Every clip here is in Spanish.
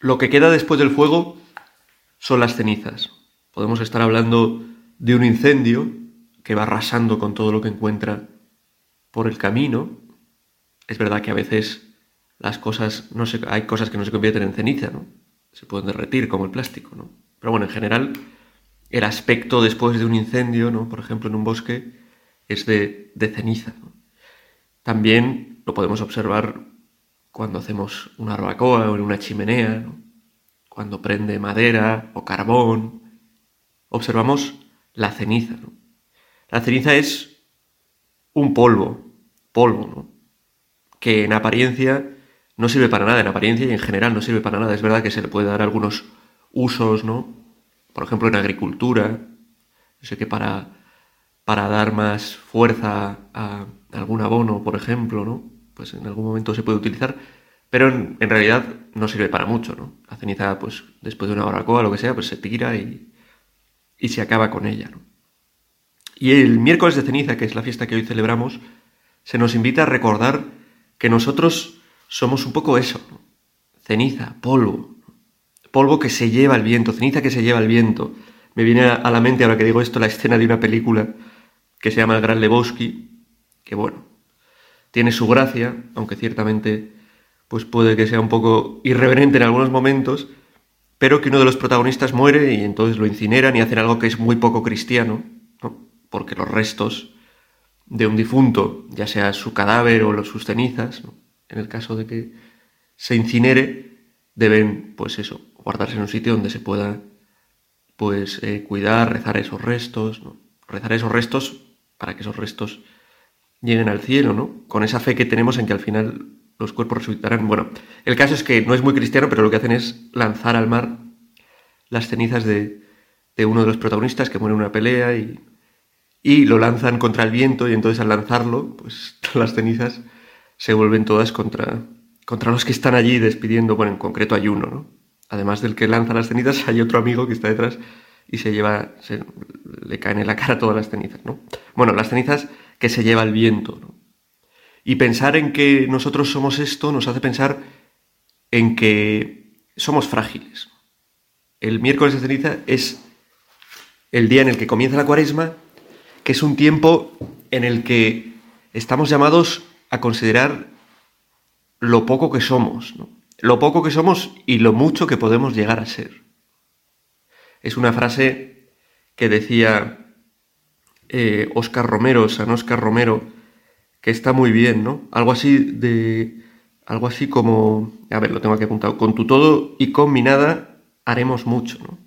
Lo que queda después del fuego son las cenizas. Podemos estar hablando de un incendio que va arrasando con todo lo que encuentra por el camino. Es verdad que a veces las cosas no se, hay cosas que no se convierten en ceniza, ¿no? Se pueden derretir como el plástico, ¿no? Pero bueno, en general el aspecto después de un incendio, ¿no? Por ejemplo, en un bosque es de, ceniza. También lo podemos observar cuando hacemos una barbacoa o en una chimenea, cuando prende madera o carbón. Observamos la ceniza. La ceniza es un polvo, polvo, ¿no? que en apariencia no sirve para nada, en apariencia y en general no sirve para nada. Es verdad que se le puede dar algunos usos, ¿no? Por ejemplo, en agricultura, sé que para, para dar más fuerza a algún abono, por ejemplo, ¿no? Pues en algún momento se puede utilizar, pero en, realidad no sirve para mucho, ¿no? La ceniza, pues después de una barbacoa, lo que sea, pues se tira y, y se acaba con ella, ¿no? Y el miércoles de ceniza, que es la fiesta que hoy celebramos, se nos invita a recordar que nosotros somos un poco eso, ceniza, polvo, polvo que se lleva el viento, ceniza que se lleva el viento. Me viene a la mente ahora que digo esto la escena de una película que se llama El Gran Lebowski, que bueno, tiene su gracia, aunque ciertamente pues puede que sea un poco irreverente en algunos momentos, pero que uno de los protagonistas muere y entonces lo incineran y hacen algo que es muy poco cristiano, porque los restos de un difunto, ya sea su cadáver o sus cenizas, en el caso de que se incinere, deben, pues eso, guardarse en un sitio donde se pueda, pues, eh, cuidar, rezar esos restos, rezar esos restos para que esos restos lleguen al cielo, ¿no? Con esa fe que tenemos en que al final los cuerpos resucitarán. Bueno, el caso es que no es muy cristiano, pero lo que hacen es lanzar al mar las cenizas de, de uno de los protagonistas que muere en una pelea y y lo lanzan contra el viento y entonces al lanzarlo, pues las cenizas se vuelven todas contra, contra los que están allí despidiendo, bueno, en concreto hay uno, ¿no? Además del que lanza las cenizas, hay otro amigo que está detrás y se lleva, se, le caen en la cara todas las cenizas, ¿no? Bueno, las cenizas que se lleva el viento. Y pensar en que nosotros somos esto nos hace pensar en que somos frágiles. El miércoles de ceniza es el día en el que comienza la cuaresma que es un tiempo en el que estamos llamados a considerar lo poco que somos, lo poco que somos y lo mucho que podemos llegar a ser. Es una frase que decía Oscar eh, Romero, San Oscar Romero, que está muy bien, ¿no? Algo así de. Algo así como. A ver, lo tengo aquí apuntado. Con tu todo y con mi nada haremos mucho, ¿no?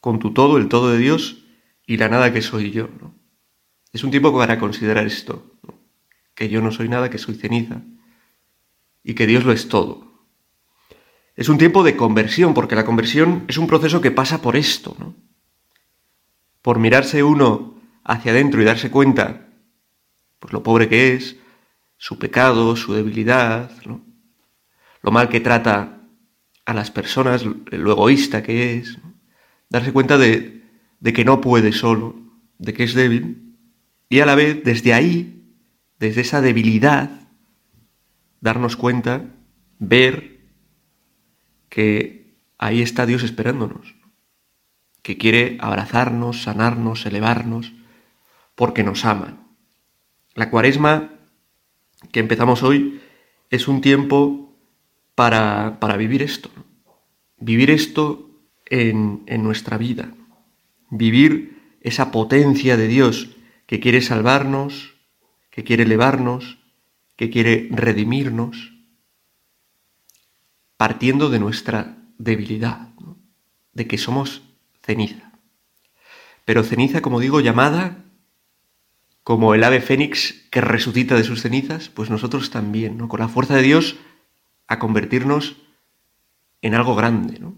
Con tu todo, el todo de Dios, y la nada que soy yo. ¿no? Es un tiempo para considerar esto, que yo no soy nada, que soy ceniza y que Dios lo es todo. Es un tiempo de conversión, porque la conversión es un proceso que pasa por esto, ¿no? Por mirarse uno hacia adentro y darse cuenta, pues lo pobre que es, su pecado, su debilidad, lo mal que trata a las personas, lo egoísta que es, darse cuenta de, de que no puede solo, de que es débil, y a la vez desde ahí, desde esa debilidad, darnos cuenta, ver que ahí está Dios esperándonos, que quiere abrazarnos, sanarnos, elevarnos, porque nos ama. La cuaresma que empezamos hoy es un tiempo para, para vivir esto, vivir esto en, en nuestra vida. Vivir esa potencia de Dios que quiere salvarnos, que quiere elevarnos, que quiere redimirnos, partiendo de nuestra debilidad, de que somos ceniza. Pero ceniza, como digo, llamada como el ave fénix que resucita de sus cenizas, pues nosotros también. Con la fuerza de Dios a convertirnos en algo grande, ¿no?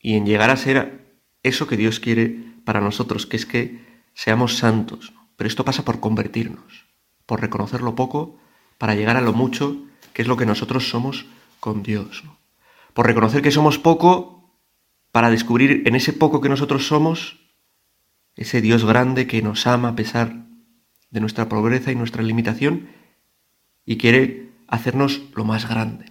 Y en llegar a ser eso que Dios quiere para nosotros, que es que seamos santos. Pero esto pasa por convertirnos, por reconocer lo poco para llegar a lo mucho, que es lo que nosotros somos con Dios. Por reconocer que somos poco para descubrir en ese poco que nosotros somos ese Dios grande que nos ama a pesar de nuestra pobreza y nuestra limitación y quiere hacernos lo más grande.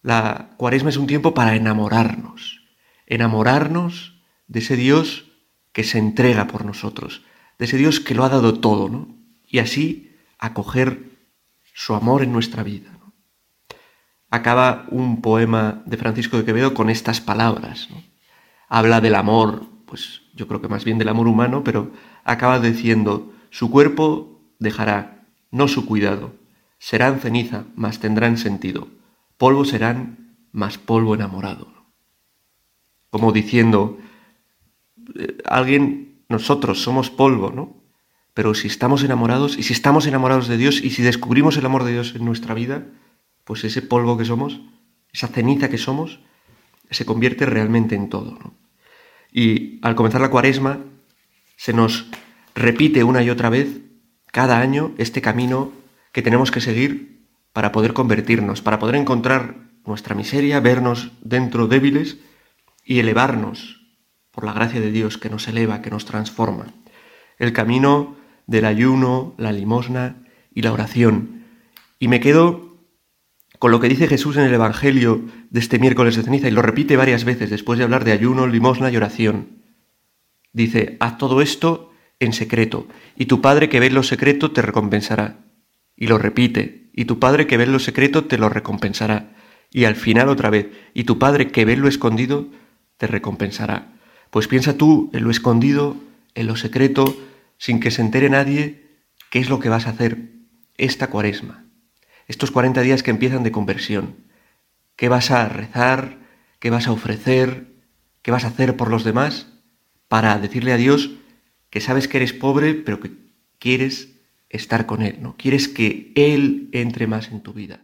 la cuaresma es un tiempo para enamorarnos, enamorarnos de ese Dios que se entrega por nosotros, de ese Dios que lo ha dado todo, ¿no? Y así acoger su amor en nuestra vida. Acaba un poema de Francisco de Quevedo con estas palabras. Habla del amor, pues yo creo que más bien del amor humano, pero acaba diciendo, su cuerpo dejará, no su cuidado, serán ceniza, mas tendrán sentido, polvo serán, más polvo enamorado. Como diciendo, eh, alguien, nosotros somos polvo, ¿no? Pero si estamos enamorados, y si estamos enamorados de Dios, y si descubrimos el amor de Dios en nuestra vida, pues ese polvo que somos, esa ceniza que somos, se convierte realmente en todo. Y al comenzar la cuaresma, se nos repite una y otra vez, cada año, este camino que tenemos que seguir para poder convertirnos, para poder encontrar nuestra miseria, vernos dentro débiles y elevarnos por la gracia de Dios que nos eleva, que nos transforma. El camino del ayuno, la limosna y la oración. Y me quedo con lo que dice Jesús en el Evangelio de este miércoles de ceniza y lo repite varias veces después de hablar de ayuno, limosna y oración. Dice, haz todo esto en secreto, y tu Padre que ve lo secreto te recompensará. Y lo repite, y tu Padre que ve lo secreto te lo recompensará. Y al final otra vez, y tu Padre que ve lo escondido te recompensará. Pues piensa tú en lo escondido, en lo secreto, sin que se entere nadie, qué es lo que vas a hacer esta cuaresma, estos 40 días que empiezan de conversión. ¿Qué vas a rezar? ¿Qué vas a ofrecer? ¿Qué vas a hacer por los demás? Para decirle a Dios que sabes que eres pobre, pero que quieres estar con Él, ¿no? Quieres que Él entre más en tu vida.